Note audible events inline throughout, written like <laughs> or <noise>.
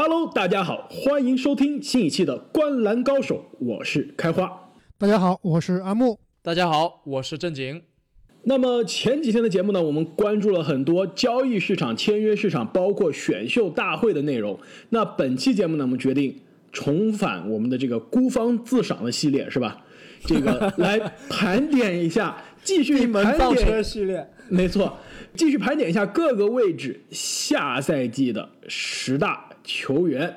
Hello，大家好，欢迎收听新一期的《观篮高手》，我是开花。大家好，我是阿木。大家好，我是正经。那么前几天的节目呢，我们关注了很多交易市场、签约市场，包括选秀大会的内容。那本期节目呢，我们决定重返我们的这个孤芳自赏的系列，是吧？这个来盘点一下，<laughs> 继续盘点系列，没错，继续盘点一下各个位置下赛季的十大球员。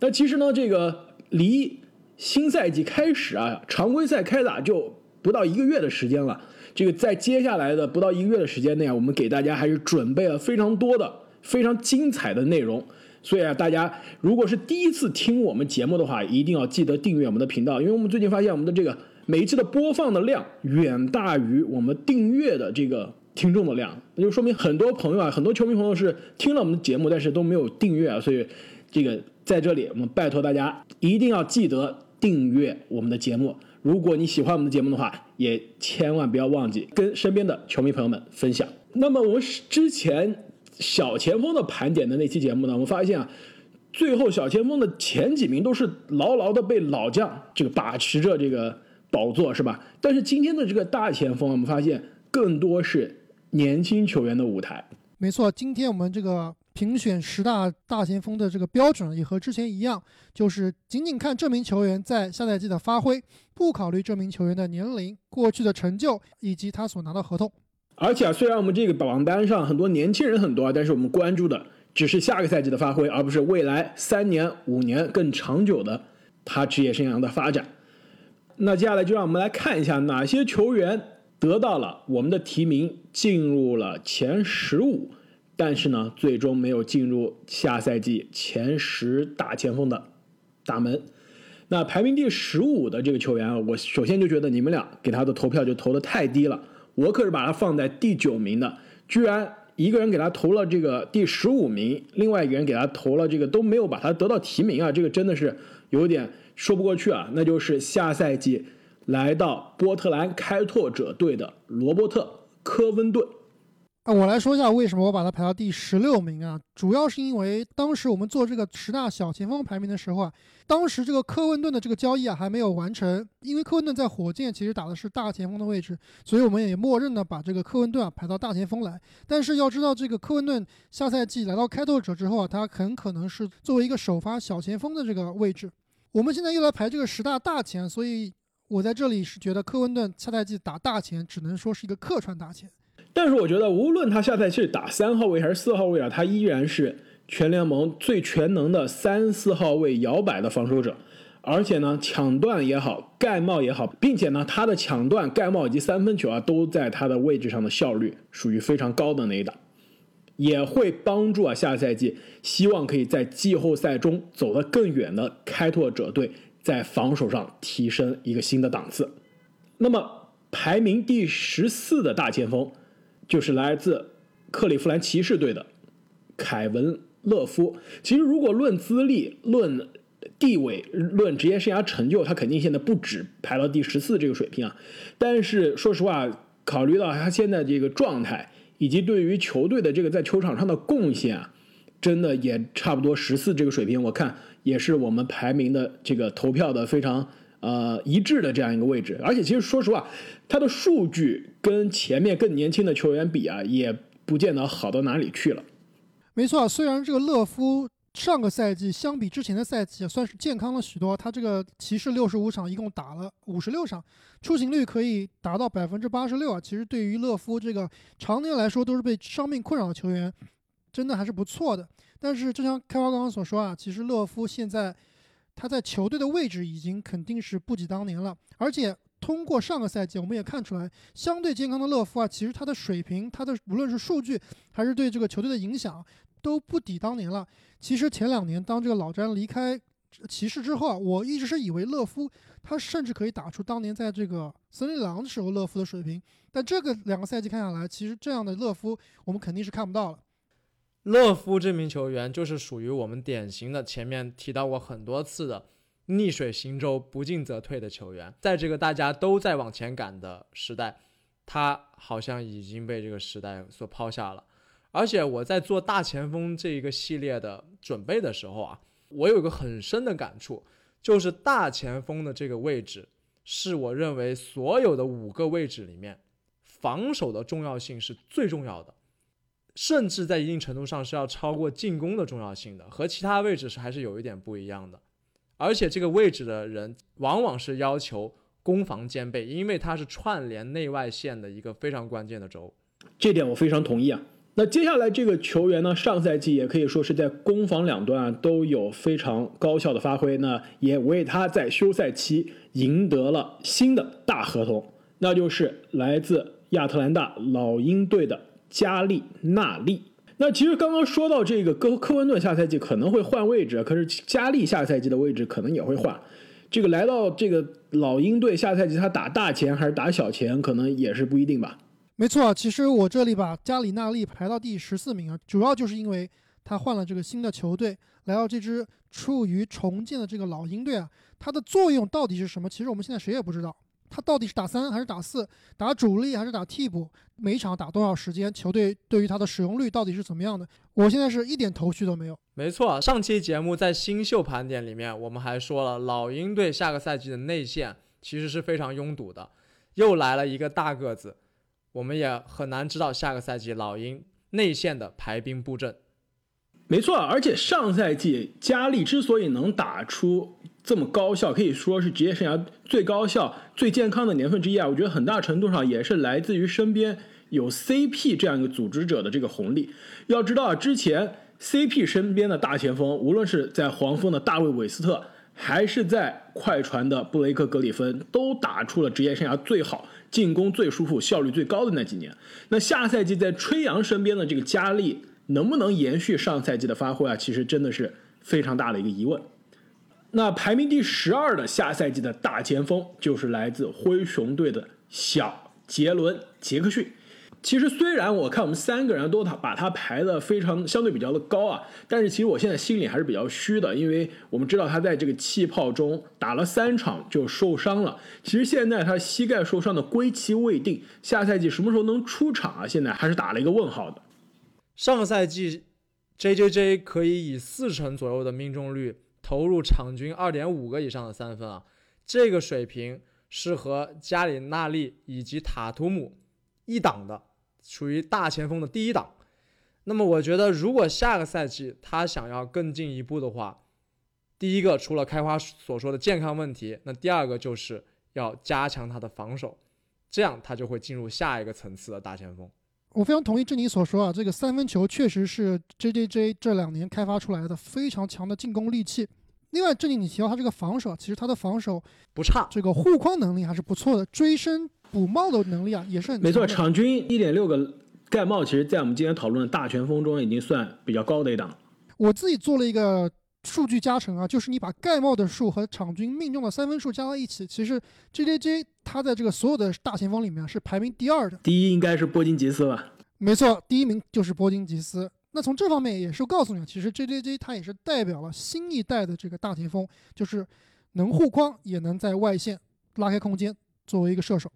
那其实呢，这个离新赛季开始啊，常规赛开打就不到一个月的时间了。这个在接下来的不到一个月的时间内啊，我们给大家还是准备了非常多的、非常精彩的内容。所以啊，大家如果是第一次听我们节目的话，一定要记得订阅我们的频道，因为我们最近发现我们的这个每一期的播放的量远大于我们订阅的这个听众的量，那就说明很多朋友啊，很多球迷朋友是听了我们的节目，但是都没有订阅啊。所以这个在这里，我们拜托大家一定要记得订阅我们的节目。如果你喜欢我们的节目的话，也千万不要忘记跟身边的球迷朋友们分享。那么我们之前小前锋的盘点的那期节目呢，我们发现啊，最后小前锋的前几名都是牢牢的被老将这个把持着这个宝座，是吧？但是今天的这个大前锋，我们发现更多是年轻球员的舞台。没错，今天我们这个。评选十大大前锋的这个标准也和之前一样，就是仅仅看这名球员在下赛季的发挥，不考虑这名球员的年龄、过去的成就以及他所拿的合同。而且啊，虽然我们这个榜单上很多年轻人很多啊，但是我们关注的只是下个赛季的发挥，而不是未来三年、五年更长久的他职业生涯的发展。那接下来就让我们来看一下哪些球员得到了我们的提名，进入了前十五。但是呢，最终没有进入下赛季前十大前锋的大门。那排名第十五的这个球员啊，我首先就觉得你们俩给他的投票就投的太低了。我可是把他放在第九名的，居然一个人给他投了这个第十五名，另外一个人给他投了这个都没有把他得到提名啊，这个真的是有点说不过去啊。那就是下赛季来到波特兰开拓者队的罗伯特·科温顿。啊，我来说一下为什么我把他排到第十六名啊？主要是因为当时我们做这个十大小前锋排名的时候啊，当时这个科温顿的这个交易啊还没有完成，因为科温顿在火箭其实打的是大前锋的位置，所以我们也默认的把这个科温顿啊排到大前锋来。但是要知道，这个科温顿下赛季来到开拓者之后啊，他很可能是作为一个首发小前锋的这个位置。我们现在又来排这个十大大前，所以我在这里是觉得科温顿下赛季打大前只能说是一个客串大前。但是我觉得，无论他下赛季打三号位还是四号位啊，他依然是全联盟最全能的三四号位摇摆的防守者。而且呢，抢断也好，盖帽也好，并且呢，他的抢断、盖帽以及三分球啊，都在他的位置上的效率属于非常高的那一档，也会帮助啊下赛季希望可以在季后赛中走得更远的开拓者队在防守上提升一个新的档次。那么排名第十四的大前锋。就是来自克利夫兰骑士队的凯文勒夫。其实，如果论资历、论地位、论职业生涯成就，他肯定现在不止排到第十四这个水平啊。但是，说实话，考虑到他现在这个状态，以及对于球队的这个在球场上的贡献啊，真的也差不多十四这个水平。我看也是我们排名的这个投票的非常。呃，一致的这样一个位置，而且其实说实话，他的数据跟前面更年轻的球员比啊，也不见得好到哪里去了。没错，虽然这个勒夫上个赛季相比之前的赛季算是健康了许多，他这个骑士六十五场一共打了五十六场，出勤率可以达到百分之八十六啊。其实对于勒夫这个常年来说都是被伤病困扰的球员，真的还是不错的。但是就像开花刚刚所说啊，其实勒夫现在。他在球队的位置已经肯定是不及当年了，而且通过上个赛季，我们也看出来，相对健康的勒夫啊，其实他的水平，他的无论是数据还是对这个球队的影响，都不抵当年了。其实前两年当这个老詹离开骑士之后啊，我一直是以为勒夫他甚至可以打出当年在这个森林狼的时候勒夫的水平，但这个两个赛季看下来，其实这样的勒夫我们肯定是看不到了。勒夫这名球员就是属于我们典型的前面提到过很多次的逆水行舟、不进则退的球员。在这个大家都在往前赶的时代，他好像已经被这个时代所抛下了。而且我在做大前锋这一个系列的准备的时候啊，我有一个很深的感触，就是大前锋的这个位置，是我认为所有的五个位置里面，防守的重要性是最重要的，甚至在一定程度上是要超过进攻的重要性的，和其他位置是还是有一点不一样的。而且这个位置的人往往是要求攻防兼备，因为它是串联内外线的一个非常关键的轴。这点我非常同意啊。那接下来这个球员呢，上赛季也可以说是在攻防两端啊都有非常高效的发挥，那也为他在休赛期赢得了新的大合同，那就是来自亚特兰大老鹰队的加利纳利。那其实刚刚说到这个科科温顿下赛季可能会换位置，可是加利下赛季的位置可能也会换。这个来到这个老鹰队下赛季他打大前还是打小前，可能也是不一定吧。没错，其实我这里把加里纳利排到第十四名啊，主要就是因为他换了这个新的球队，来到这支处于重建的这个老鹰队啊，它的作用到底是什么？其实我们现在谁也不知道，他到底是打三还是打四，打主力还是打替补，每场打多少时间，球队对于他的使用率到底是怎么样的？我现在是一点头绪都没有。没错，上期节目在新秀盘点里面，我们还说了老鹰队下个赛季的内线其实是非常拥堵的，又来了一个大个子。我们也很难知道下个赛季老鹰内线的排兵布阵。没错，而且上赛季加利之所以能打出这么高效，可以说是职业生涯最高效、最健康的年份之一啊！我觉得很大程度上也是来自于身边有 CP 这样一个组织者的这个红利。要知道啊，之前 CP 身边的大前锋，无论是在黄蜂的大卫韦斯特，还是在快船的布雷克格里芬，都打出了职业生涯最好。进攻最舒服、效率最高的那几年，那下赛季在吹杨身边的这个加利能不能延续上赛季的发挥啊？其实真的是非常大的一个疑问。那排名第十二的下赛季的大前锋就是来自灰熊队的小杰伦·杰克逊。其实虽然我看我们三个人都他把他排的非常相对比较的高啊，但是其实我现在心里还是比较虚的，因为我们知道他在这个气泡中打了三场就受伤了。其实现在他膝盖受伤的归期未定，下赛季什么时候能出场啊？现在还是打了一个问号的。上个赛季，J J J 可以以四成左右的命中率投入场均二点五个以上的三分啊，这个水平是和加里纳利以及塔图姆一档的。属于大前锋的第一档，那么我觉得，如果下个赛季他想要更进一步的话，第一个除了开花所说的健康问题，那第二个就是要加强他的防守，这样他就会进入下一个层次的大前锋。我非常同意郑妮所说啊，这个三分球确实是 J J J 这两年开发出来的非常强的进攻利器。另外，郑妮你提到他这个防守，其实他的防守不差，这个护框能力还是不错的，追身。补帽的能力啊，也是很没错。场均一点六个盖帽，其实，在我们今天讨论的大前锋中，已经算比较高的一档。我自己做了一个数据加成啊，就是你把盖帽的数和场均命中的三分数加到一起，其实 J J J 他在这个所有的大前锋里面是排名第二的。第一应该是波金吉斯吧？没错，第一名就是波金吉斯。那从这方面也是告诉你，其实 J J J 他也是代表了新一代的这个大前锋，就是能护框，也能在外线拉开空间，作为一个射手。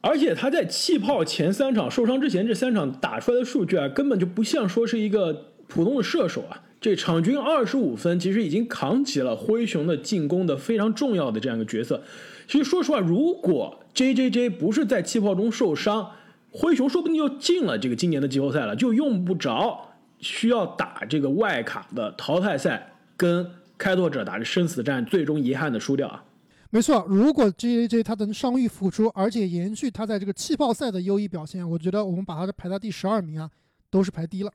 而且他在气泡前三场受伤之前，这三场打出来的数据啊，根本就不像说是一个普通的射手啊。这场均二十五分，其实已经扛起了灰熊的进攻的非常重要的这样一个角色。其实说实话，如果 J J J 不是在气泡中受伤，灰熊说不定就进了这个今年的季后赛了，就用不着需要打这个外卡的淘汰赛，跟开拓者打这生死战，最终遗憾的输掉啊。没错，如果 J A J 他能伤愈复出，而且延续他在这个气泡赛的优异表现，我觉得我们把他排到第十二名啊，都是排低了。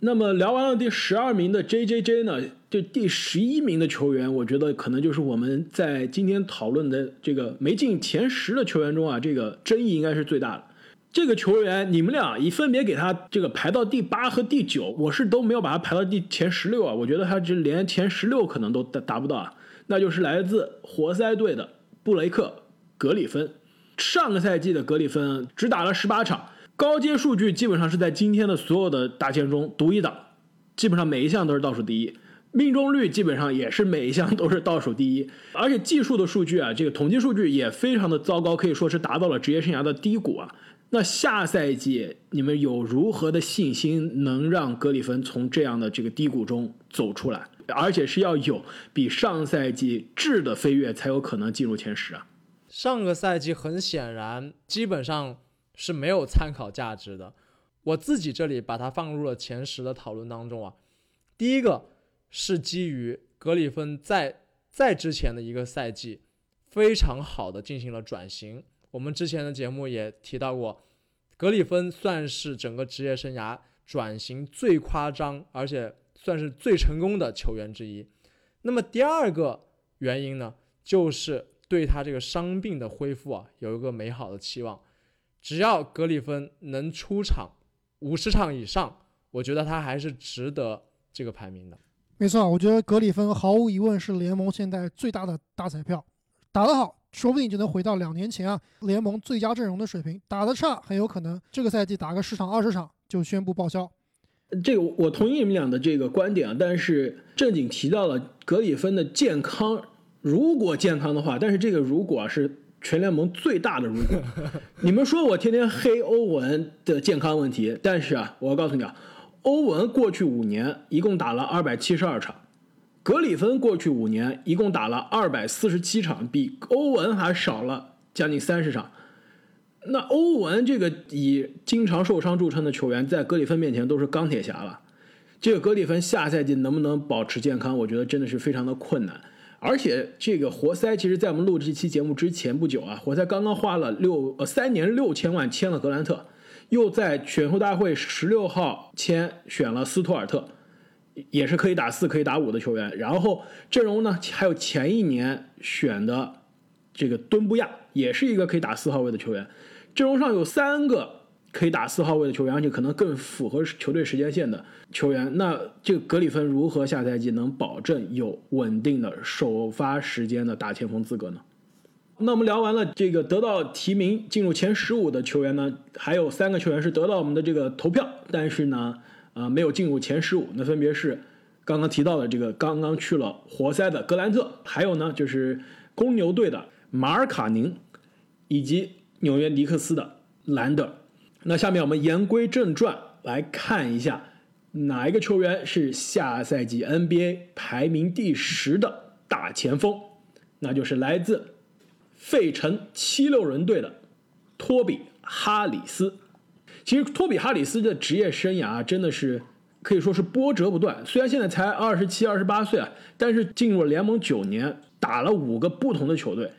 那么聊完了第十二名的 J J J 呢，这第十一名的球员，我觉得可能就是我们在今天讨论的这个没进前十的球员中啊，这个争议应该是最大的。这个球员，你们俩已分别给他这个排到第八和第九，我是都没有把他排到第前十六啊，我觉得他这连前十六可能都达达不到啊。那就是来自活塞队的布雷克·格里芬。上个赛季的格里芬只打了十八场，高阶数据基本上是在今天的所有的大前中独一档，基本上每一项都是倒数第一。命中率基本上也是每一项都是倒数第一，而且技术的数据啊，这个统计数据也非常的糟糕，可以说是达到了职业生涯的低谷啊。那下赛季你们有如何的信心能让格里芬从这样的这个低谷中走出来？而且是要有比上赛季质的飞跃才有可能进入前十啊。上个赛季很显然基本上是没有参考价值的，我自己这里把它放入了前十的讨论当中啊。第一个是基于格里芬在在之前的一个赛季非常好的进行了转型。我们之前的节目也提到过，格里芬算是整个职业生涯转型最夸张，而且算是最成功的球员之一。那么第二个原因呢，就是对他这个伤病的恢复啊，有一个美好的期望。只要格里芬能出场五十场以上，我觉得他还是值得这个排名的。没错，我觉得格里芬毫无疑问是联盟现在最大的大彩票，打得好。说不定就能回到两年前啊联盟最佳阵容的水平。打得差，很有可能这个赛季打个十场二十场就宣布报销。这个我同意你们俩的这个观点啊，但是正经提到了格里芬的健康，如果健康的话，但是这个如果是全联盟最大的如果。<laughs> 你们说我天天黑欧文的健康问题，但是啊，我要告诉你啊，欧文过去五年一共打了二百七十二场。格里芬过去五年一共打了二百四十七场，比欧文还少了将近三十场。那欧文这个以经常受伤著称的球员，在格里芬面前都是钢铁侠了。这个格里芬下赛季能不能保持健康，我觉得真的是非常的困难。而且这个活塞，其实在我们录这期节目之前不久啊，活塞刚刚花了六呃三年六千万签了格兰特，又在选秀大会十六号签选了斯图尔特。也是可以打四、可以打五的球员，然后阵容呢还有前一年选的这个敦布亚，也是一个可以打四号位的球员。阵容上有三个可以打四号位的球员，而且可能更符合球队时间线的球员。那这个格里芬如何下赛季能保证有稳定的首发时间的大前锋资格呢？那我们聊完了这个得到提名进入前十五的球员呢，还有三个球员是得到我们的这个投票，但是呢。啊，没有进入前十五，那分别是刚刚提到的这个刚刚去了活塞的格兰特，还有呢就是公牛队的马尔卡宁，以及纽约尼克斯的兰德。那下面我们言归正传，来看一下哪一个球员是下赛季 NBA 排名第十的大前锋，那就是来自费城七六人队的托比哈里斯。其实托比哈里斯的职业生涯真的是可以说是波折不断。虽然现在才二十七、二十八岁啊，但是进入了联盟九年，打了五个不同的球队。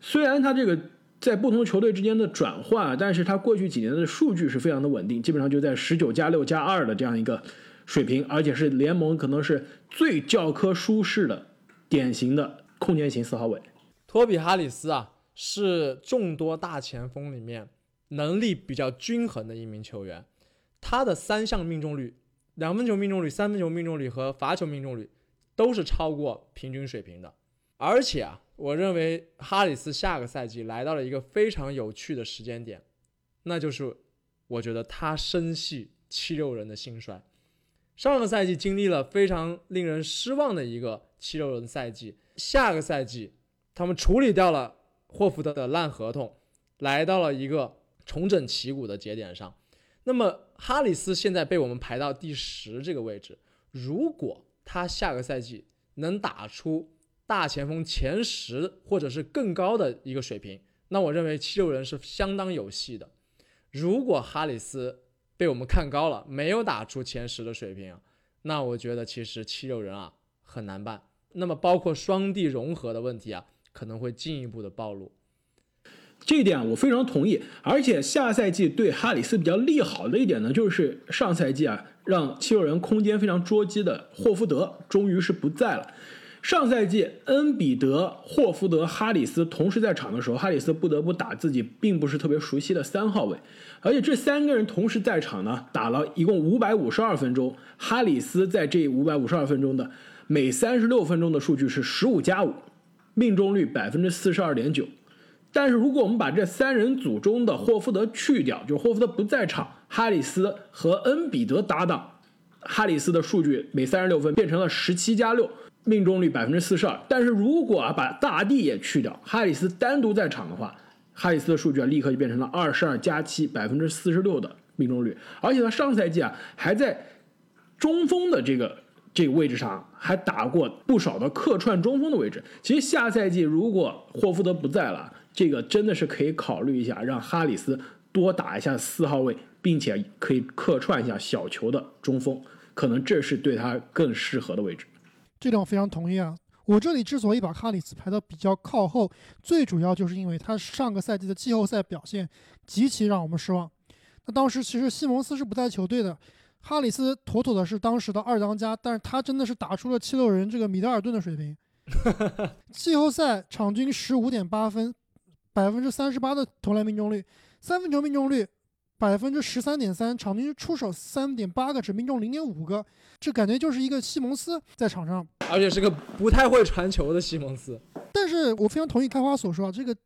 虽然他这个在不同球队之间的转换，但是他过去几年的数据是非常的稳定，基本上就在十九加六加二的这样一个水平，而且是联盟可能是最教科书式的典型的空间型四号位。托比哈里斯啊，是众多大前锋里面。能力比较均衡的一名球员，他的三项命中率，两分球命中率、三分球命中率和罚球命中率都是超过平均水平的。而且啊，我认为哈里斯下个赛季来到了一个非常有趣的时间点，那就是我觉得他深系七六人的兴衰。上个赛季经历了非常令人失望的一个七六人赛季，下个赛季他们处理掉了霍福德的烂合同，来到了一个。重整旗鼓的节点上，那么哈里斯现在被我们排到第十这个位置。如果他下个赛季能打出大前锋前十或者是更高的一个水平，那我认为七六人是相当有戏的。如果哈里斯被我们看高了，没有打出前十的水平，那我觉得其实七六人啊很难办。那么包括双地融合的问题啊，可能会进一步的暴露。这一点我非常同意，而且下赛季对哈里斯比较利好的一点呢，就是上赛季啊，让七六人空间非常捉鸡的霍福德终于是不在了。上赛季恩比德、霍福德、哈里斯同时在场的时候，哈里斯不得不打自己并不是特别熟悉的三号位，而且这三个人同时在场呢，打了一共五百五十二分钟。哈里斯在这五百五十二分钟的每三十六分钟的数据是十五加五，命中率百分之四十二点九。但是如果我们把这三人组中的霍福德去掉，就是霍福德不在场，哈里斯和恩比德搭档，哈里斯的数据每三十六分变成了十七加六，命中率百分之四十二。但是如果啊把大帝也去掉，哈里斯单独在场的话，哈里斯的数据啊立刻就变成了二十二加七，百分之四十六的命中率。而且他上赛季啊还在中锋的这个这个位置上还打过不少的客串中锋的位置。其实下赛季如果霍福德不在了，这个真的是可以考虑一下，让哈里斯多打一下四号位，并且可以客串一下小球的中锋，可能这是对他更适合的位置。这点我非常同意啊。我这里之所以把哈里斯排到比较靠后，最主要就是因为他上个赛季的季后赛表现极其让我们失望。那当时其实西蒙斯是不在球队的，哈里斯妥妥的是当时的二当家，但是他真的是打出了七六人这个米德尔顿的水平。<laughs> 季后赛场均十五点八分，百分之三十八的投篮命中率，三分球命中率百分之十三点三，场均出手三点八个，只命中零点五个，这感觉就是一个西蒙斯在场上。而且是个不太会传球的西蒙斯。但是我非常同意开花所说啊，这个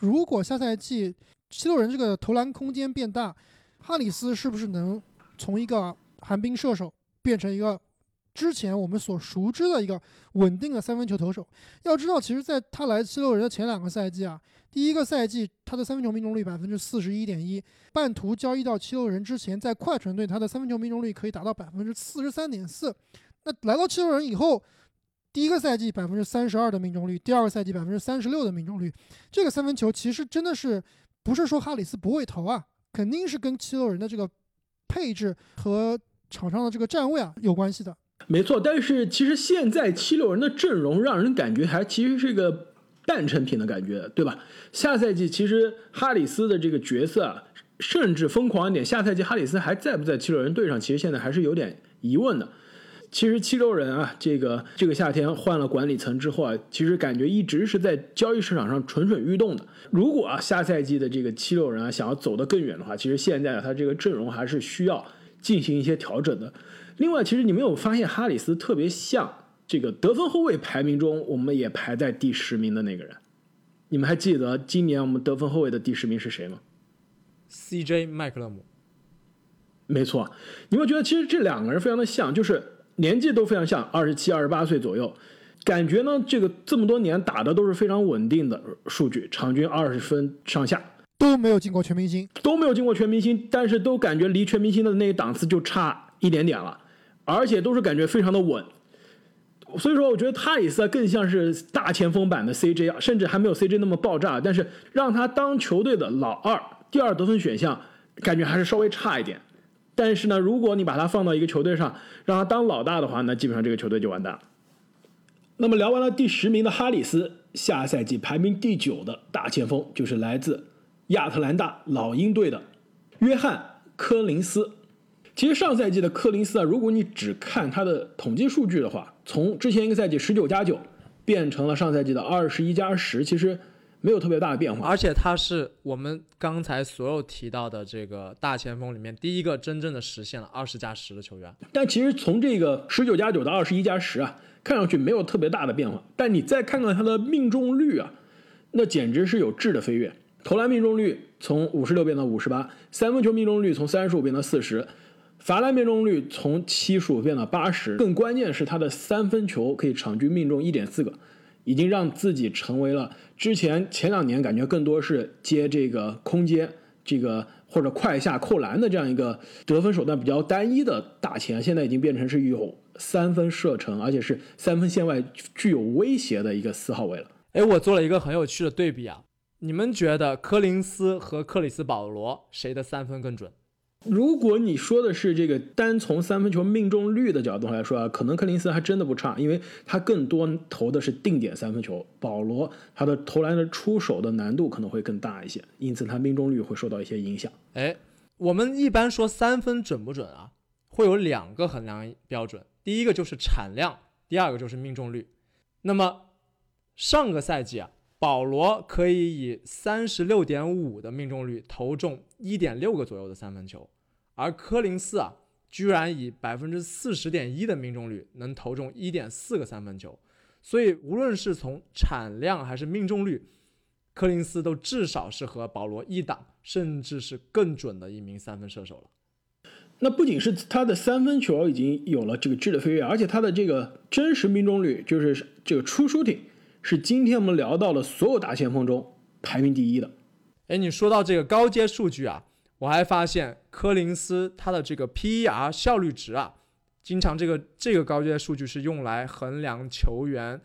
如果下赛季七六人这个投篮空间变大，哈里斯是不是能从一个寒冰射手变成一个之前我们所熟知的一个稳定的三分球投手？要知道，其实在他来七六人的前两个赛季啊，第一个赛季他的三分球命中率百分之四十一点一，半途交易到七六人之前，在快船队他的三分球命中率可以达到百分之四十三点四。那来到七六人以后，第一个赛季百分之三十二的命中率，第二个赛季百分之三十六的命中率，这个三分球其实真的是不是说哈里斯不会投啊，肯定是跟七六人的这个配置和场上的这个站位啊有关系的。没错，但是其实现在七六人的阵容让人感觉还其实是个半成品的感觉，对吧？下赛季其实哈里斯的这个角色啊，甚至疯狂一点，下赛季哈里斯还在不在七六人队上，其实现在还是有点疑问的。其实七六人啊，这个这个夏天换了管理层之后啊，其实感觉一直是在交易市场上蠢蠢欲动的。如果啊下赛季的这个七六人啊想要走得更远的话，其实现在他这个阵容还是需要进行一些调整的。另外，其实你没有发现哈里斯特别像这个得分后卫排名中我们也排在第十名的那个人？你们还记得今年我们得分后卫的第十名是谁吗？CJ 麦克勒姆，没错，你会觉得其实这两个人非常的像，就是年纪都非常像，二十七、二十八岁左右，感觉呢这个这么多年打的都是非常稳定的数据，场均二十分上下，都没有进过全明星，都没有进过全明星，但是都感觉离全明星的那个档次就差一点点了，而且都是感觉非常的稳。所以说，我觉得哈里斯更像是大前锋版的 CJ，甚至还没有 CJ 那么爆炸，但是让他当球队的老二、第二得分选项，感觉还是稍微差一点。但是呢，如果你把他放到一个球队上，让他当老大的话，那基本上这个球队就完蛋了。那么聊完了第十名的哈里斯，下赛季排名第九的大前锋就是来自亚特兰大老鹰队的约翰科林斯。其实上赛季的柯林斯啊，如果你只看他的统计数据的话，从之前一个赛季十九加九变成了上赛季的二十一加十，其实没有特别大的变化。而且他是我们刚才所有提到的这个大前锋里面第一个真正的实现了二十加十的球员。但其实从这个十九加九到二十一加十啊，看上去没有特别大的变化。但你再看看他的命中率啊，那简直是有质的飞跃。投篮命中率从五十六变到五十八，三分球命中率从三十五变到四十，罚篮命中率从七十五变到八十。更关键是他的三分球可以场均命中一点四个，已经让自己成为了之前前两年感觉更多是接这个空接这个或者快下扣篮的这样一个得分手段比较单一的大前，现在已经变成是有三分射程，而且是三分线外具有威胁的一个四号位了。哎，我做了一个很有趣的对比啊，你们觉得柯林斯和克里斯保罗谁的三分更准？如果你说的是这个单从三分球命中率的角度来说啊，可能柯林斯还真的不差，因为他更多投的是定点三分球。保罗他的投篮的出手的难度可能会更大一些，因此他命中率会受到一些影响。哎，我们一般说三分准不准啊，会有两个衡量标准，第一个就是产量，第二个就是命中率。那么上个赛季啊，保罗可以以三十六点五的命中率投中一点六个左右的三分球，而柯林斯啊，居然以百分之四十点一的命中率能投中一点四个三分球。所以无论是从产量还是命中率，柯林斯都至少是和保罗一档，甚至是更准的一名三分射手了。那不仅是他的三分球已经有了这个质的飞跃，而且他的这个真实命中率，就是这个 true shooting，是今天我们聊到的所有大前锋中排名第一的。哎，你说到这个高阶数据啊，我还发现柯林斯他的这个 PER 效率值啊，经常这个这个高阶数据是用来衡量球员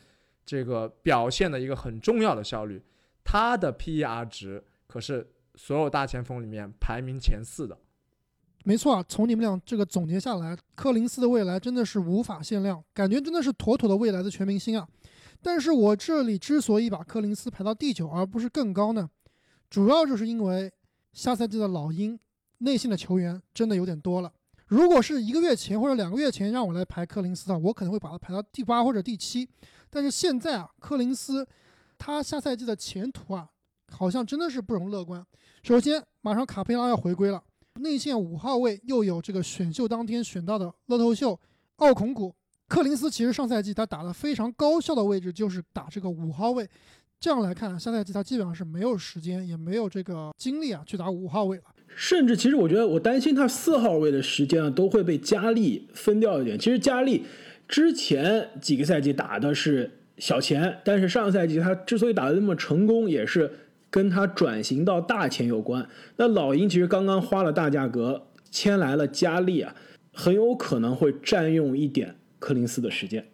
这个表现的一个很重要的效率。他的 PER 值可是所有大前锋里面排名前四的。没错啊，从你们俩这个总结下来，柯林斯的未来真的是无法限量，感觉真的是妥妥的未来的全明星啊。但是我这里之所以把柯林斯排到第九，而不是更高呢，主要就是因为下赛季的老鹰内线的球员真的有点多了。如果是一个月前或者两个月前让我来排柯林斯的，我可能会把他排到第八或者第七。但是现在啊，柯林斯他下赛季的前途啊，好像真的是不容乐观。首先，马上卡佩拉要回归了。内线五号位又有这个选秀当天选到的乐透秀奥孔古克林斯，其实上赛季他打的非常高效的位置就是打这个五号位。这样来看，下赛季他基本上是没有时间也没有这个精力啊去打五号位了。甚至其实我觉得我担心他四号位的时间啊都会被加利分掉一点。其实加利之前几个赛季打的是小前，但是上赛季他之所以打的那么成功，也是。跟他转型到大前有关。那老鹰其实刚刚花了大价格签来了加利啊，很有可能会占用一点柯林斯的时间。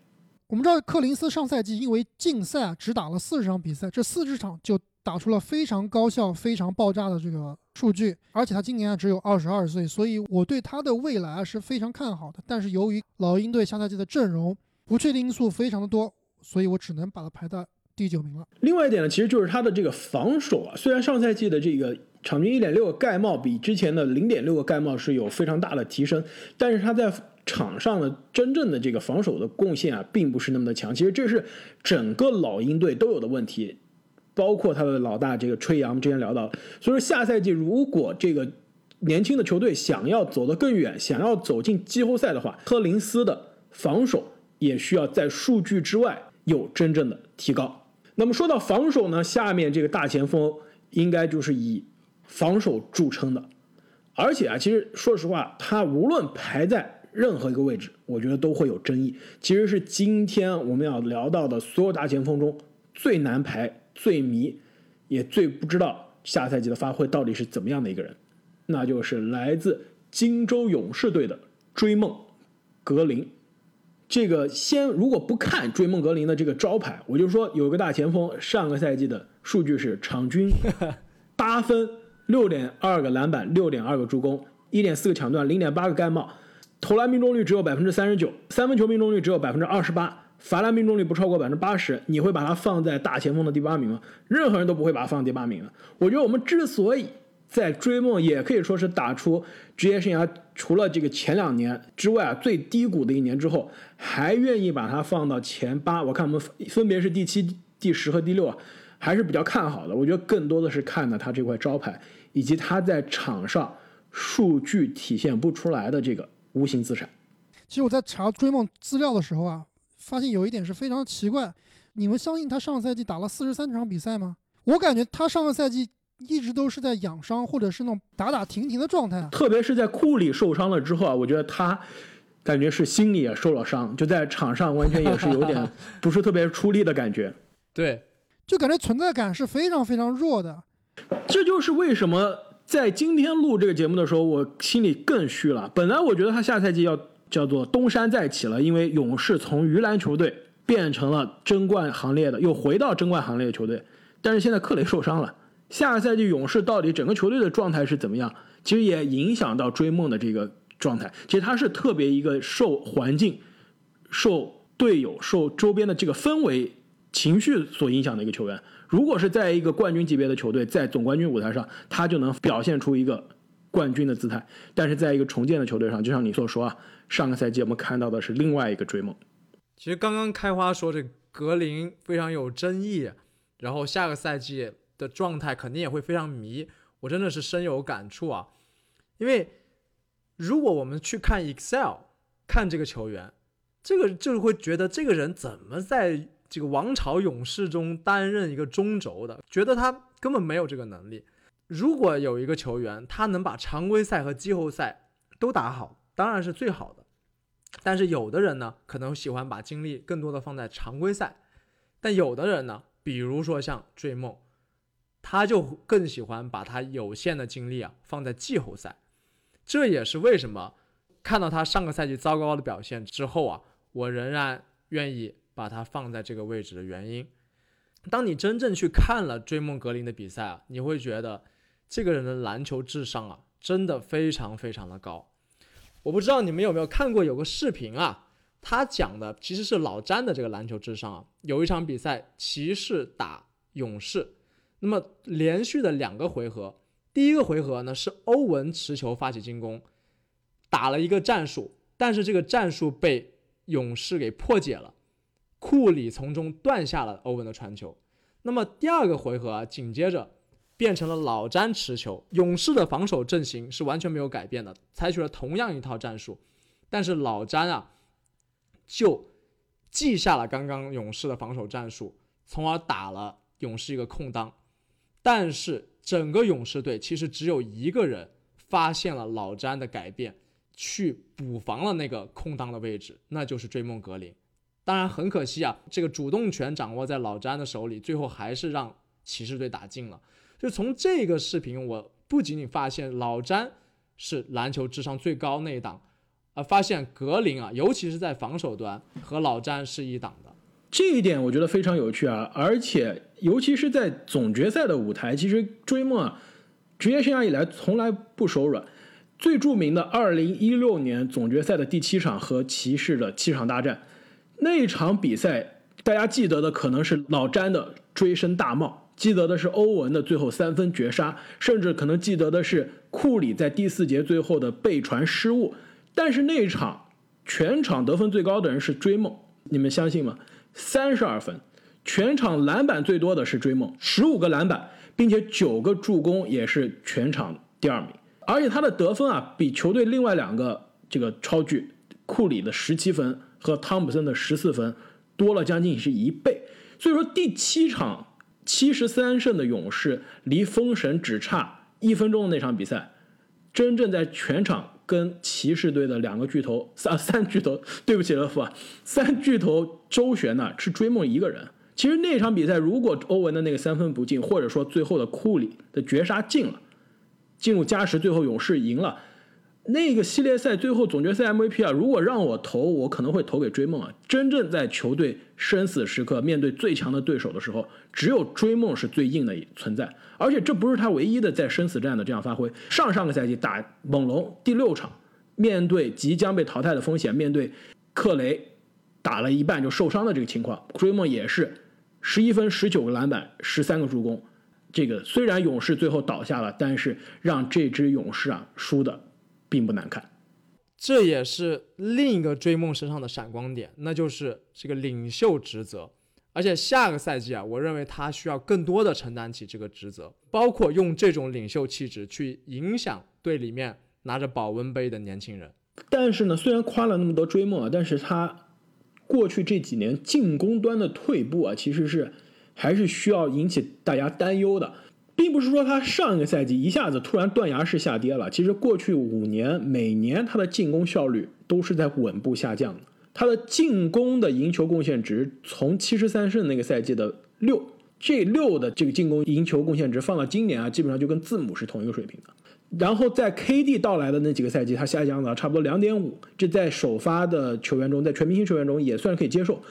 我们知道柯林斯上赛季因为竞赛啊，只打了四十场比赛，这四十场就打出了非常高效、非常爆炸的这个数据。而且他今年啊只有二十二岁，所以我对他的未来啊是非常看好的。但是由于老鹰队下赛季的阵容不确定因素非常的多，所以我只能把他排在。第九名了。另外一点呢，其实就是他的这个防守啊。虽然上赛季的这个场均一点六个盖帽比之前的零点六个盖帽是有非常大的提升，但是他在场上的真正的这个防守的贡献啊，并不是那么的强。其实这是整个老鹰队都有的问题，包括他的老大这个吹杨之前聊到。所以说下赛季如果这个年轻的球队想要走得更远，想要走进季后赛的话，科林斯的防守也需要在数据之外有真正的提高。那么说到防守呢，下面这个大前锋应该就是以防守著称的，而且啊，其实说实话，他无论排在任何一个位置，我觉得都会有争议。其实是今天我们要聊到的所有大前锋中最难排、最迷，也最不知道下赛季的发挥到底是怎么样的一个人，那就是来自金州勇士队的追梦格林。这个先如果不看追梦格林的这个招牌，我就说有个大前锋，上个赛季的数据是场均 <laughs> 八分、六点二个篮板、六点二个助攻、一点四个抢断、零点八个盖帽，投篮命中率只有百分之三十九，三分球命中率只有百分之二十八，罚篮命中率不超过百分之八十。你会把他放在大前锋的第八名吗？任何人都不会把他放第八名的。我觉得我们之所以。在追梦也可以说是打出职业生涯除了这个前两年之外啊最低谷的一年之后，还愿意把它放到前八。我看我们分别是第七、第十和第六啊，还是比较看好的。我觉得更多的是看的他这块招牌，以及他在场上数据体现不出来的这个无形资产。其实我在查追梦资料的时候啊，发现有一点是非常奇怪。你们相信他上个赛季打了四十三场比赛吗？我感觉他上个赛季。一直都是在养伤，或者是那种打打停停的状态。特别是在库里受伤了之后啊，我觉得他感觉是心里也受了伤，就在场上完全也是有点 <laughs> 不是特别出力的感觉。对，就感觉存在感是非常非常弱的。这就是为什么在今天录这个节目的时候，我心里更虚了。本来我觉得他下赛季要叫做东山再起了，因为勇士从鱼篮球队变成了争冠行列的，又回到争冠行列的球队。但是现在克雷受伤了。下个赛季勇士到底整个球队的状态是怎么样？其实也影响到追梦的这个状态。其实他是特别一个受环境、受队友、受周边的这个氛围、情绪所影响的一个球员。如果是在一个冠军级别的球队，在总冠军舞台上，他就能表现出一个冠军的姿态。但是在一个重建的球队上，就像你所说啊，上个赛季我们看到的是另外一个追梦。其实刚刚开花说这格林非常有争议，然后下个赛季。的状态肯定也会非常迷，我真的是深有感触啊！因为如果我们去看 Excel 看这个球员，这个就是会觉得这个人怎么在这个王朝勇士中担任一个中轴的，觉得他根本没有这个能力。如果有一个球员他能把常规赛和季后赛都打好，当然是最好的。但是有的人呢，可能喜欢把精力更多的放在常规赛，但有的人呢，比如说像追梦，他就更喜欢把他有限的精力啊放在季后赛。这也是为什么看到他上个赛季糟糕的表现之后啊，我仍然愿意把它放在这个位置的原因。当你真正去看了追梦格林的比赛啊，你会觉得这个人的篮球智商啊，真的非常非常的高。我不知道你们有没有看过有个视频啊，他讲的其实是老詹的这个篮球智商啊。有一场比赛，骑士打勇士，那么连续的两个回合，第一个回合呢是欧文持球发起进攻，打了一个战术，但是这个战术被勇士给破解了。库里从中断下了欧文的传球，那么第二个回合啊，紧接着变成了老詹持球，勇士的防守阵型是完全没有改变的，采取了同样一套战术，但是老詹啊就记下了刚刚勇士的防守战术，从而打了勇士一个空当，但是整个勇士队其实只有一个人发现了老詹的改变，去补防了那个空当的位置，那就是追梦格林。当然很可惜啊，这个主动权掌握在老詹的手里，最后还是让骑士队打进了。就从这个视频，我不仅仅发现老詹是篮球智商最高那一档，啊发现格林啊，尤其是在防守端和老詹是一档的。这一点我觉得非常有趣啊，而且尤其是在总决赛的舞台，其实追梦啊，职业生涯以来从来不手软。最著名的2016年总决赛的第七场和骑士的七场大战。那一场比赛，大家记得的可能是老詹的追身大帽，记得的是欧文的最后三分绝杀，甚至可能记得的是库里在第四节最后的背传失误。但是那一场全场得分最高的人是追梦，你们相信吗？三十二分，全场篮板最多的是追梦，十五个篮板，并且九个助攻也是全场第二名。而且他的得分啊，比球队另外两个这个超巨库里的十七分。和汤普森的十四分多了将近是一倍，所以说第七场七十三胜的勇士离封神只差一分钟的那场比赛，真正在全场跟骑士队的两个巨头三三巨头，对不起勒夫啊，三巨头周旋呢是追梦一个人。其实那场比赛如果欧文的那个三分不进，或者说最后的库里的绝杀进了，进入加时最后勇士赢了。那个系列赛最后总决赛 MVP 啊，如果让我投，我可能会投给追梦啊。真正在球队生死时刻面对最强的对手的时候，只有追梦是最硬的存在。而且这不是他唯一的在生死战的这样发挥。上上个赛季打猛龙第六场，面对即将被淘汰的风险，面对克雷打了一半就受伤的这个情况，追梦也是十一分、十九个篮板、十三个助攻。这个虽然勇士最后倒下了，但是让这支勇士啊输的。并不难看，这也是另一个追梦身上的闪光点，那就是这个领袖职责。而且下个赛季啊，我认为他需要更多的承担起这个职责，包括用这种领袖气质去影响队里面拿着保温杯的年轻人。但是呢，虽然夸了那么多追梦啊，但是他过去这几年进攻端的退步啊，其实是还是需要引起大家担忧的。并不是说他上一个赛季一下子突然断崖式下跌了，其实过去五年每年他的进攻效率都是在稳步下降的。他的进攻的赢球贡献值从七十三胜那个赛季的六，这六的这个进攻赢球贡献值放到今年啊，基本上就跟字母是同一个水平的。然后在 KD 到来的那几个赛季，他下降了差不多两点五，这在首发的球员中，在全明星球员中也算可以接受。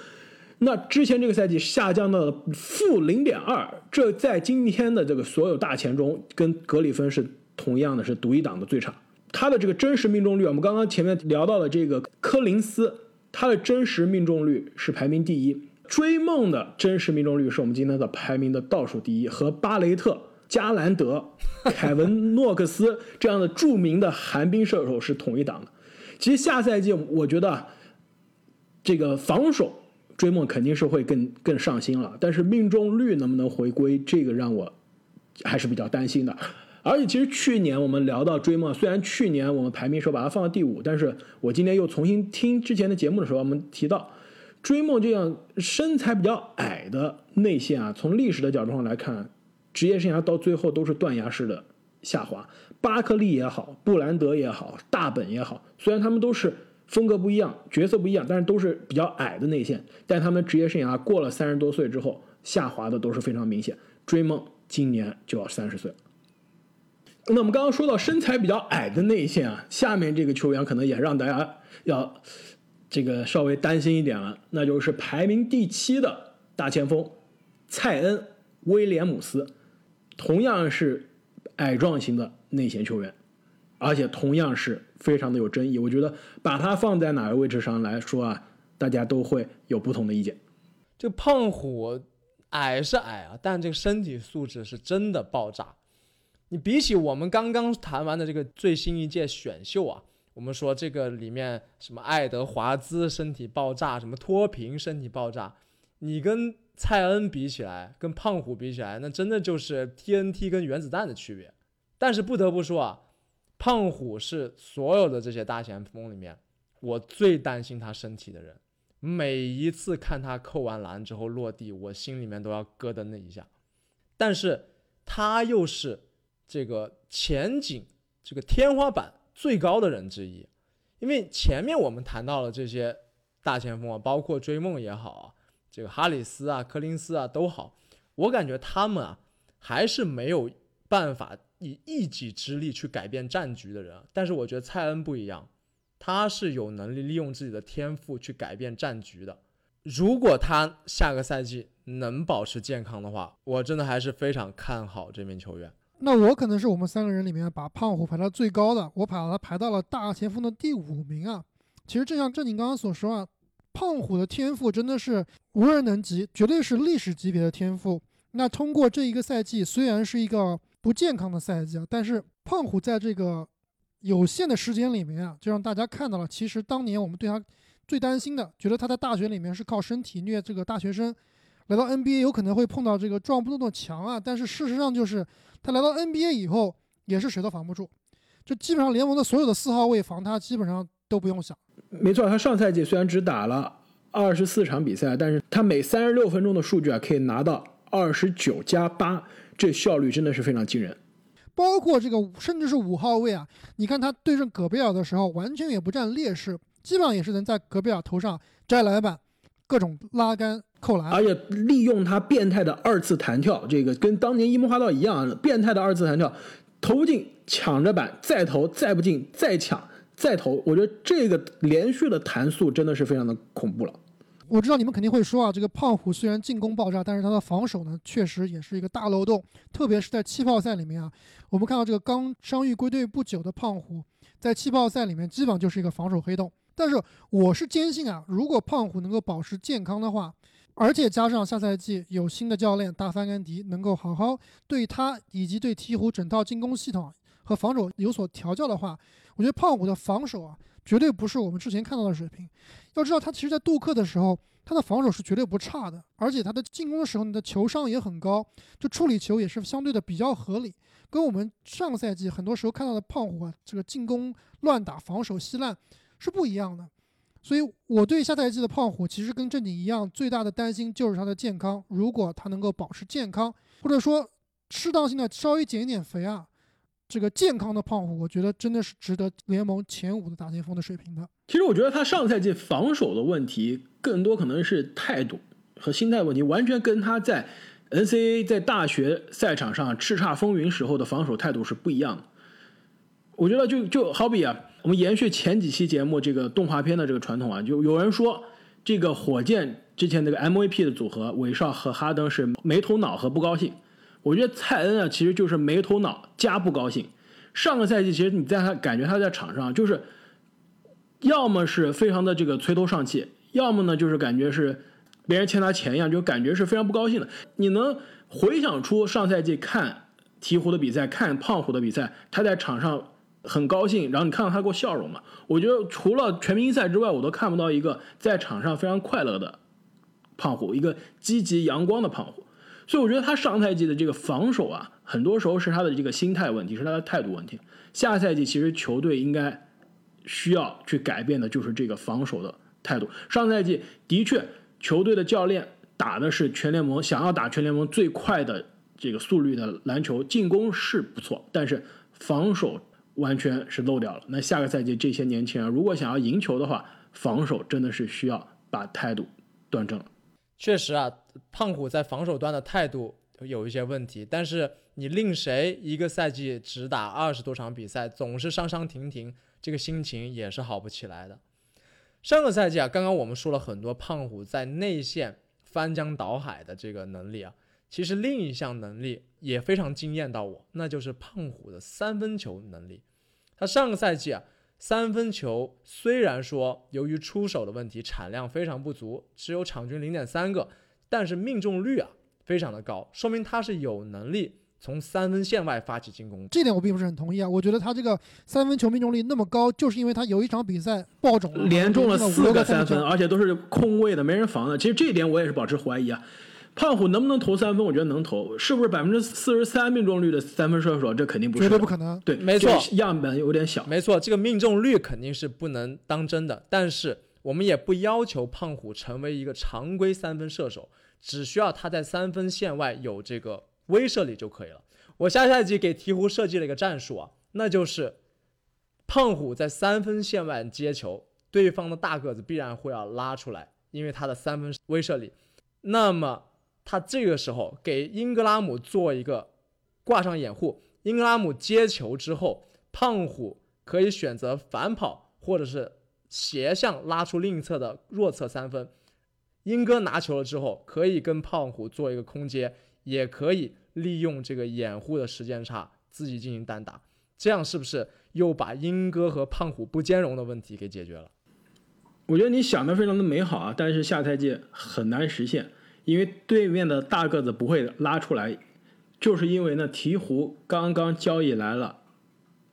那之前这个赛季下降到了负零点二，这在今天的这个所有大前中，跟格里芬是同样的是独一档的最差。他的这个真实命中率，我们刚刚前面聊到了这个科林斯，他的真实命中率是排名第一。追梦的真实命中率是我们今天的排名的倒数第一，和巴雷特、加兰德、<laughs> 凯文诺克斯这样的著名的寒冰射手是同一档的。其实下赛季我觉得这个防守。追梦肯定是会更更上心了，但是命中率能不能回归，这个让我还是比较担心的。而且其实去年我们聊到追梦，虽然去年我们排名时候把它放到第五，但是我今天又重新听之前的节目的时候，我们提到追梦这样身材比较矮的内线啊，从历史的角度上来看，职业生涯到最后都是断崖式的下滑。巴克利也好，布兰德也好，大本也好，虽然他们都是风格不一样，角色不一样，但是都是比较矮的内线，但他们职业生涯过了三十多岁之后，下滑的都是非常明显。追梦今年就要三十岁了。那我们刚刚说到身材比较矮的内线啊，下面这个球员可能也让大家要这个稍微担心一点了，那就是排名第七的大前锋蔡恩·威廉姆斯，同样是矮壮型的内线球员，而且同样是非常的有争议。我觉得把他放在哪个位置上来说啊，大家都会有不同的意见。这胖虎矮是矮啊，但这个身体素质是真的爆炸。你比起我们刚刚谈完的这个最新一届选秀啊，我们说这个里面什么爱德华兹身体爆炸，什么托平身体爆炸，你跟蔡恩比起来，跟胖虎比起来，那真的就是 TNT 跟原子弹的区别。但是不得不说啊，胖虎是所有的这些大前锋里面，我最担心他身体的人。每一次看他扣完篮之后落地，我心里面都要咯噔的一下。但是他又是。这个前景，这个天花板最高的人之一，因为前面我们谈到了这些大前锋啊，包括追梦也好啊，这个哈里斯啊、柯林斯啊都好，我感觉他们啊还是没有办法以一己之力去改变战局的人。但是我觉得蔡恩不一样，他是有能力利用自己的天赋去改变战局的。如果他下个赛季能保持健康的话，我真的还是非常看好这名球员。那我可能是我们三个人里面把胖虎排到最高的，我把他排到了大前锋的第五名啊。其实正像正经刚刚所说啊，胖虎的天赋真的是无人能及，绝对是历史级别的天赋。那通过这一个赛季，虽然是一个不健康的赛季啊，但是胖虎在这个有限的时间里面啊，就让大家看到了，其实当年我们对他最担心的，觉得他在大学里面是靠身体虐这个大学生，来到 NBA 有可能会碰到这个撞不动的墙啊。但是事实上就是。他来到 NBA 以后，也是谁都防不住，就基本上联盟的所有的四号位防他，基本上都不用想。没错，他上赛季虽然只打了二十四场比赛，但是他每三十六分钟的数据啊，可以拿到二十九加八，这效率真的是非常惊人。包括这个甚至是五号位啊，你看他对阵戈贝尔的时候，完全也不占劣势，基本上也是能在戈贝尔头上摘篮板，各种拉杆。扣篮，而且利用他变态的二次弹跳，这个跟当年樱木花道一样，变态的二次弹跳，投不进抢着板再投，再不进再抢再投，我觉得这个连续的弹速真的是非常的恐怖了。我知道你们肯定会说啊，这个胖虎虽然进攻爆炸，但是他的防守呢，确实也是一个大漏洞，特别是在气泡赛里面啊，我们看到这个刚伤愈归队不久的胖虎，在气泡赛里面基本上就是一个防守黑洞。但是我是坚信啊，如果胖虎能够保持健康的话。而且加上下赛季有新的教练大范甘迪，能够好好对他以及对鹈鹕整套进攻系统和防守有所调教的话，我觉得胖虎的防守啊，绝对不是我们之前看到的水平。要知道，他其实在杜克的时候，他的防守是绝对不差的，而且他的进攻的时候，你的球商也很高，就处理球也是相对的比较合理，跟我们上赛季很多时候看到的胖虎啊，这个进攻乱打、防守稀烂是不一样的。所以，我对下赛季的胖虎其实跟正经一样，最大的担心就是他的健康。如果他能够保持健康，或者说适当性的稍微减一点肥啊，这个健康的胖虎，我觉得真的是值得联盟前五的大前锋的水平的。其实，我觉得他上赛季防守的问题更多可能是态度和心态问题，完全跟他在 NCAA 在大学赛场上叱咤风云时候的防守态度是不一样的。我觉得就就好比啊。我们延续前几期节目这个动画片的这个传统啊，就有人说这个火箭之前那个 MVP 的组合，韦少和哈登是没头脑和不高兴。我觉得蔡恩啊，其实就是没头脑加不高兴。上个赛季其实你在他感觉他在场上就是，要么是非常的这个垂头丧气，要么呢就是感觉是别人欠他钱一样，就感觉是非常不高兴的。你能回想出上赛季看鹈鹕的比赛，看胖虎的比赛，他在场上。很高兴，然后你看到他过笑容嘛？我觉得除了全明星赛之外，我都看不到一个在场上非常快乐的胖虎，一个积极阳光的胖虎。所以我觉得他上赛季的这个防守啊，很多时候是他的这个心态问题，是他的态度问题。下赛季其实球队应该需要去改变的就是这个防守的态度。上赛季的确，球队的教练打的是全联盟想要打全联盟最快的这个速率的篮球，进攻是不错，但是防守完全是漏掉了。那下个赛季这些年轻人如果想要赢球的话，防守真的是需要把态度端正了。确实啊，胖虎在防守端的态度有一些问题，但是你令谁一个赛季只打二十多场比赛，总是伤伤停停，这个心情也是好不起来的。上个赛季啊，刚刚我们说了很多胖虎在内线翻江倒海的这个能力啊，其实另一项能力也非常惊艳到我，那就是胖虎的三分球能力。他上个赛季啊。三分球虽然说由于出手的问题产量非常不足，只有场均零点三个，但是命中率啊非常的高，说明他是有能力从三分线外发起进攻。这点我并不是很同意啊，我觉得他这个三分球命中率那么高，就是因为他有一场比赛爆种了，连中了四个三分，而且都是空位的，没人防的。其实这一点我也是保持怀疑啊。胖虎能不能投三分？我觉得能投，是不是百分之四十三命中率的三分射手？这肯定不是，绝对不可能。对，没错，样本有点小。没错，这个命中率肯定是不能当真的。但是我们也不要求胖虎成为一个常规三分射手，只需要他在三分线外有这个威慑力就可以了。我下赛季给鹈鹕设计了一个战术啊，那就是胖虎在三分线外接球，对方的大个子必然会要拉出来，因为他的三分威慑力。那么他这个时候给英格拉姆做一个挂上掩护，英格拉姆接球之后，胖虎可以选择反跑或者是斜向拉出另一侧的弱侧三分。英哥拿球了之后，可以跟胖虎做一个空接，也可以利用这个掩护的时间差自己进行单打。这样是不是又把英哥和胖虎不兼容的问题给解决了？我觉得你想的非常的美好啊，但是下赛季很难实现。因为对面的大个子不会拉出来，就是因为呢，鹈鹕刚刚交易来了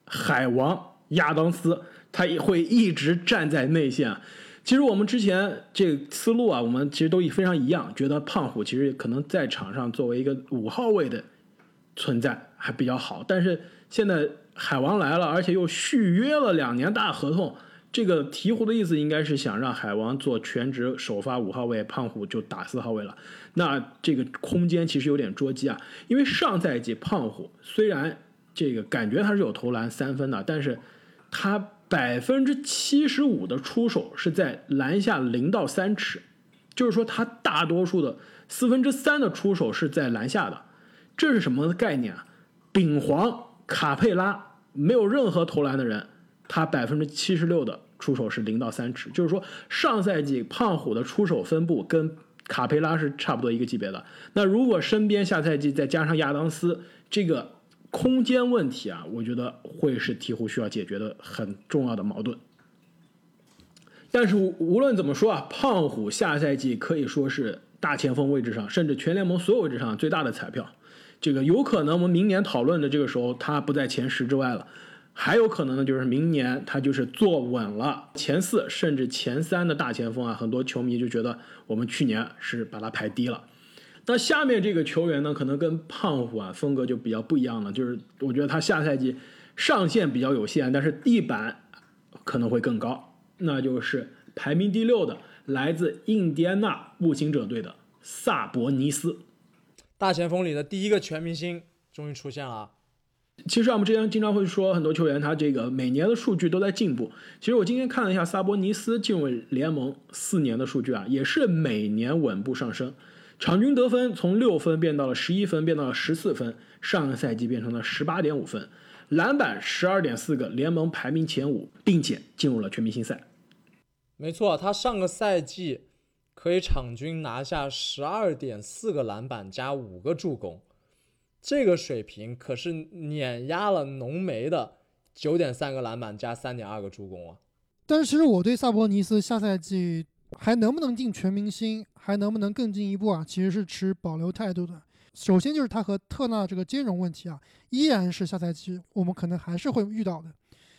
海王亚当斯，他也会一直站在内线。其实我们之前这个思路啊，我们其实都非常一样，觉得胖虎其实可能在场上作为一个五号位的存在还比较好，但是现在海王来了，而且又续约了两年大合同。这个鹈鹕的意思应该是想让海王做全职首发五号位，胖虎就打四号位了。那这个空间其实有点捉急啊，因为上赛季胖虎虽然这个感觉他是有投篮三分的，但是他百分之七十五的出手是在篮下零到三尺，就是说他大多数的四分之三的出手是在篮下的，这是什么概念啊？丙皇卡佩拉没有任何投篮的人，他百分之七十六的。出手是零到三尺，就是说上赛季胖虎的出手分布跟卡佩拉是差不多一个级别的。那如果身边下赛季再加上亚当斯，这个空间问题啊，我觉得会是鹈鹕需要解决的很重要的矛盾。但是无论怎么说啊，胖虎下赛季可以说是大前锋位置上，甚至全联盟所有位置上最大的彩票。这个有可能我们明年讨论的这个时候，他不在前十之外了。还有可能呢，就是明年他就是坐稳了前四甚至前三的大前锋啊，很多球迷就觉得我们去年是把他排低了。那下面这个球员呢，可能跟胖虎啊风格就比较不一样了，就是我觉得他下赛季上限比较有限，但是地板可能会更高，那就是排名第六的来自印第安纳步行者队的萨博尼斯，大前锋里的第一个全明星终于出现了。其实我们之前经常会说，很多球员他这个每年的数据都在进步。其实我今天看了一下萨博尼斯进入联盟四年的数据啊，也是每年稳步上升，场均得分从六分变到了十一分，变到了十四分，上个赛季变成了十八点五分，篮板十二点四个，联盟排名前五，并且进入了全明星赛。没错，他上个赛季可以场均拿下十二点四个篮板加五个助攻。这个水平可是碾压了浓眉的九点三个篮板加三点二个助攻啊！但是其实我对萨博尼斯下赛季还能不能进全明星，还能不能更进一步啊，其实是持保留态度的。首先就是他和特纳这个兼容问题啊，依然是下赛季我们可能还是会遇到的。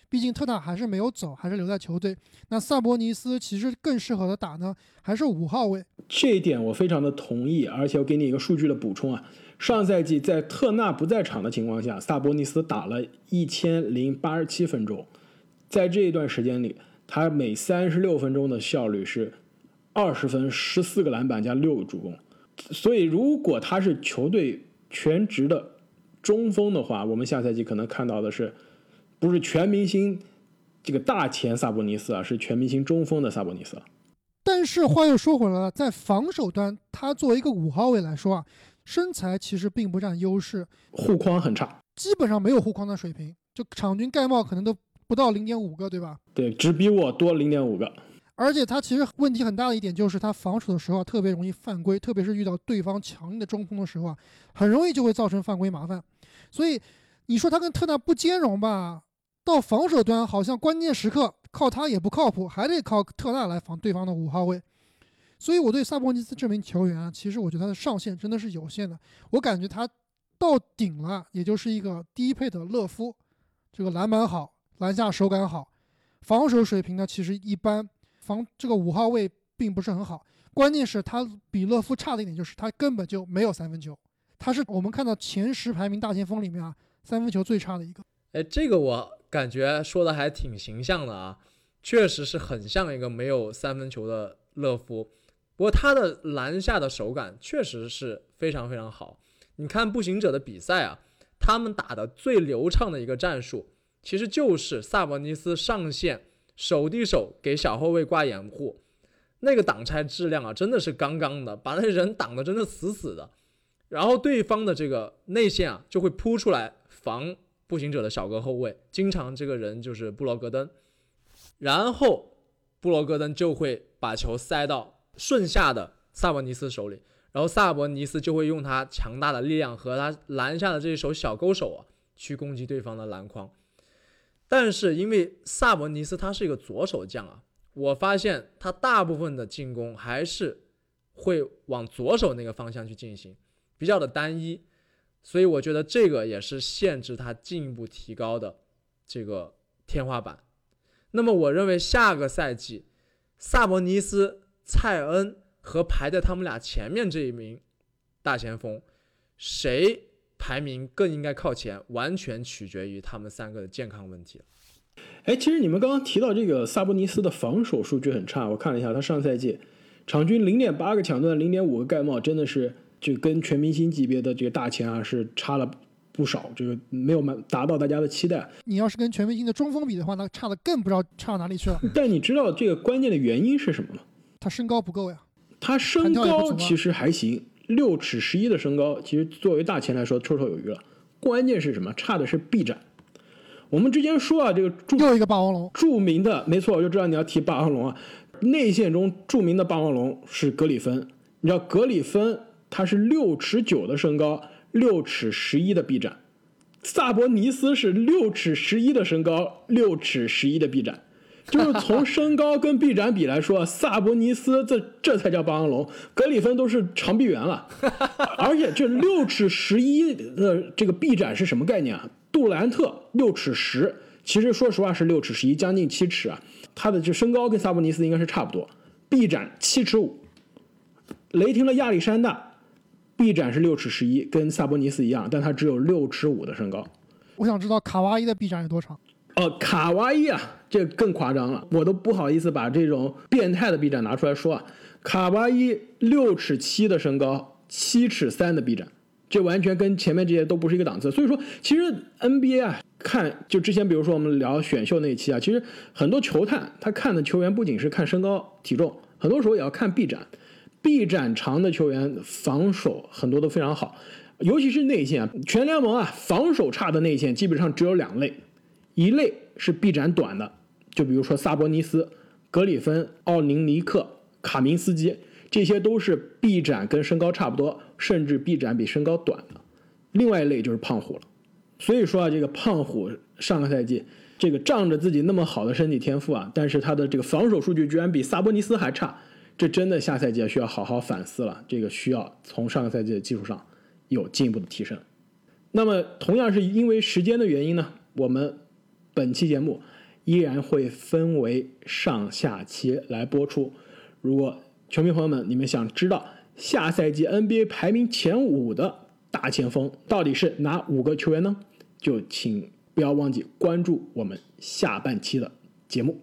毕竟特纳还是没有走，还是留在球队。那萨博尼斯其实更适合的打呢，还是五号位。这一点我非常的同意，而且我给你一个数据的补充啊。上赛季在特纳不在场的情况下，萨博尼斯打了一千零八十七分钟，在这一段时间里，他每三十六分钟的效率是二十分、十四个篮板加六个助攻。所以，如果他是球队全职的中锋的话，我们下赛季可能看到的是，不是全明星这个大前萨博尼斯啊，是全明星中锋的萨博尼斯。但是话又说回来了，在防守端，他作为一个五号位来说啊，身材其实并不占优势，护框很差，基本上没有护框的水平，就场均盖帽可能都不到零点五个，对吧？对，只比我多零点五个。而且他其实问题很大的一点就是他防守的时候特别容易犯规，特别是遇到对方强硬的中锋的时候啊，很容易就会造成犯规麻烦。所以你说他跟特纳不兼容吧？到防守端好像关键时刻靠他也不靠谱，还得靠特纳来防对方的五号位。所以我对萨博尼斯这名球员啊，其实我觉得他的上限真的是有限的。我感觉他到顶了，也就是一个低配的勒夫，这个篮板好，篮下手感好，防守水平呢其实一般，防这个五号位并不是很好。关键是他比勒夫差的一点就是他根本就没有三分球，他是我们看到前十排名大前锋里面啊三分球最差的一个。哎，这个我。感觉说的还挺形象的啊，确实是很像一个没有三分球的勒夫。不过他的篮下的手感确实是非常非常好。你看步行者的比赛啊，他们打的最流畅的一个战术，其实就是萨博尼斯上线手递手给小后卫挂掩护，那个挡拆质量啊真的是杠杠的，把那人挡的真的死死的。然后对方的这个内线啊就会扑出来防。步行者的小个后卫，经常这个人就是布罗格登，然后布罗格登就会把球塞到顺下的萨博尼斯手里，然后萨博尼斯就会用他强大的力量和他篮下的这一手小勾手啊，去攻击对方的篮筐。但是因为萨博尼斯他是一个左手将啊，我发现他大部分的进攻还是会往左手那个方向去进行，比较的单一。所以我觉得这个也是限制他进一步提高的这个天花板。那么我认为下个赛季，萨博尼斯、蔡恩和排在他们俩前面这一名大前锋，谁排名更应该靠前，完全取决于他们三个的健康问题。哎，其实你们刚刚提到这个萨博尼斯的防守数据很差，我看了一下，他上赛季场均零点八个抢断，零点五个盖帽，真的是。就跟全明星级别的这个大前啊是差了不少，这个没有满达到大家的期待。你要是跟全明星的中锋比的话，那差的更不知道差到哪里去了。但你知道这个关键的原因是什么吗？他身高不够呀。他身高其实还行，六尺十一的身高，其实作为大前来说绰绰有余了。关键是什么？差的是臂展。我们之前说啊，这个又一个霸王龙，著名的没错，我就知道你要提霸王龙啊。内线中著名的霸王龙是格里芬，你知道格里芬。他是六尺九的身高，六尺十一的臂展；萨博尼斯是六尺十一的身高，六尺十一的臂展。就是从身高跟臂展比来说，萨博尼斯这这才叫霸王龙，格里芬都是长臂猿了。而且这六尺十一的这个臂展是什么概念啊？杜兰特六尺十，其实说实话是六尺十一，将近七尺啊。他的这身高跟萨博尼斯应该是差不多，臂展七尺五。雷霆的亚历山大。臂展是六尺十一，跟萨博尼斯一样，但他只有六尺五的身高。我想知道卡哇伊的臂展有多长？哦，卡哇伊啊，这更夸张了，我都不好意思把这种变态的臂展拿出来说啊。卡哇伊六尺七的身高，七尺三的臂展，这完全跟前面这些都不是一个档次。所以说，其实 NBA 啊，看就之前比如说我们聊选秀那一期啊，其实很多球探他看的球员不仅是看身高体重，很多时候也要看臂展。臂展长的球员防守很多都非常好，尤其是内线。全联盟啊，防守差的内线基本上只有两类，一类是臂展短的，就比如说萨博尼斯、格里芬、奥林尼克、卡明斯基，这些都是臂展跟身高差不多，甚至臂展比身高短的。另外一类就是胖虎了。所以说啊，这个胖虎上个赛季这个仗着自己那么好的身体天赋啊，但是他的这个防守数据居然比萨博尼斯还差。这真的下赛季需要好好反思了，这个需要从上个赛季的基础上有进一步的提升。那么，同样是因为时间的原因呢，我们本期节目依然会分为上下期来播出。如果球迷朋友们你们想知道下赛季 NBA 排名前五的大前锋到底是哪五个球员呢？就请不要忘记关注我们下半期的节目。